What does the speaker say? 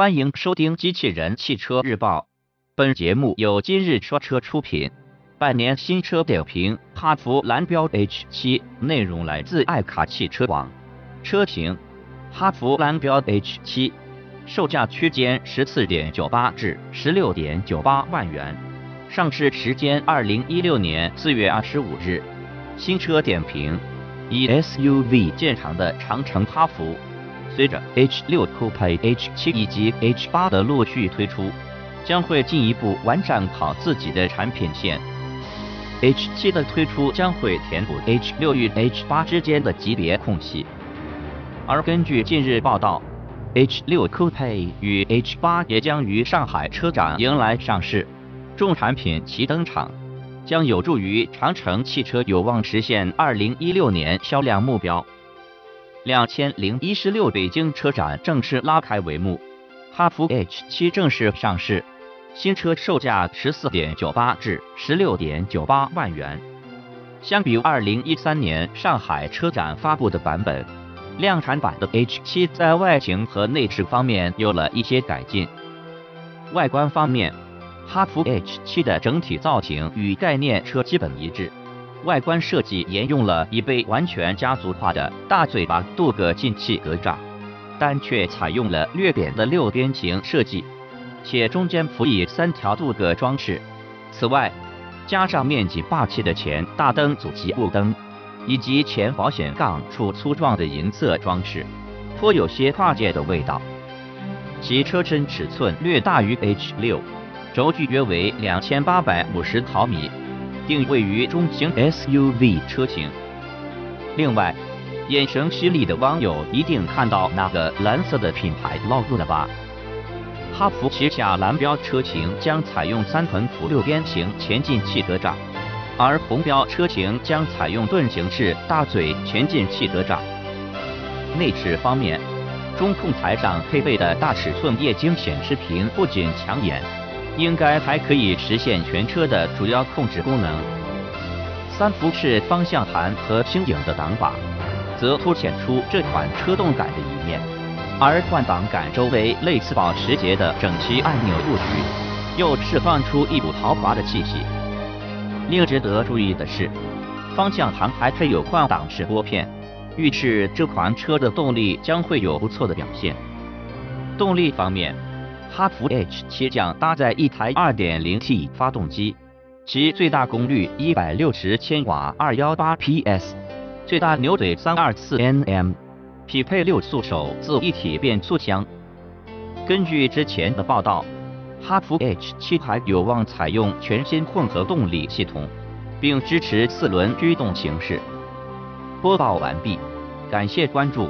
欢迎收听《机器人汽车日报》，本节目由今日说车出品。半年新车点评：哈弗蓝标 H7，内容来自爱卡汽车网。车型：哈弗蓝标 H7，售价区间十四点九八至十六点九八万元，上市时间二零一六年四月二十五日。新车点评：以 SUV 见长的长城哈弗。随着 H6 Coupe、H7 以及 H8 的陆续推出，将会进一步完善好自己的产品线。H7 的推出将会填补 H6 与 H8 之间的级别空隙。而根据近日报道，H6 Coupe 与 H8 也将于上海车展迎来上市，重产品齐登场，将有助于长城汽车有望实现2016年销量目标。两千零一十六北京车展正式拉开帷幕，哈弗 H 七正式上市，新车售价十四点九八至十六点九八万元。相比二零一三年上海车展发布的版本，量产版的 H 七在外形和内饰方面有了一些改进。外观方面，哈弗 H 七的整体造型与概念车基本一致。外观设计沿用了已被完全家族化的大嘴巴镀铬进气格栅，但却采用了略扁的六边形设计，且中间辅以三条镀铬装饰。此外，加上面积霸气的前大灯组及雾灯，以及前保险杠处粗壮的银色装饰，颇有些跨界的味道。其车身尺寸略大于 H6，轴距约为两千八百五十毫米。定位于中型 SUV 车型。另外，眼神犀利的网友一定看到那个蓝色的品牌 logo 了吧？哈弗旗下蓝标车型将采用三横幅六边形前进气格栅，而红标车型将采用盾形式大嘴前进气格栅。内饰方面，中控台上配备的大尺寸液晶显示屏不仅抢眼。应该还可以实现全车的主要控制功能。三辐式方向盘和轻盈的挡把，则凸显出这款车动感的一面。而换挡杆周围类似保时捷的整齐按钮布局，又释放出一股豪华的气息。另值得注意的是，方向盘还配有换挡式拨片，预示这款车的动力将会有不错的表现。动力方面。哈弗 H7 将搭载一台 2.0T 发动机，其最大功率160千瓦，218 PS，最大扭矩324 Nm，匹配六速手自一体变速箱。根据之前的报道，哈弗 H7 还有望采用全新混合动力系统，并支持四轮驱动形式。播报完毕，感谢关注。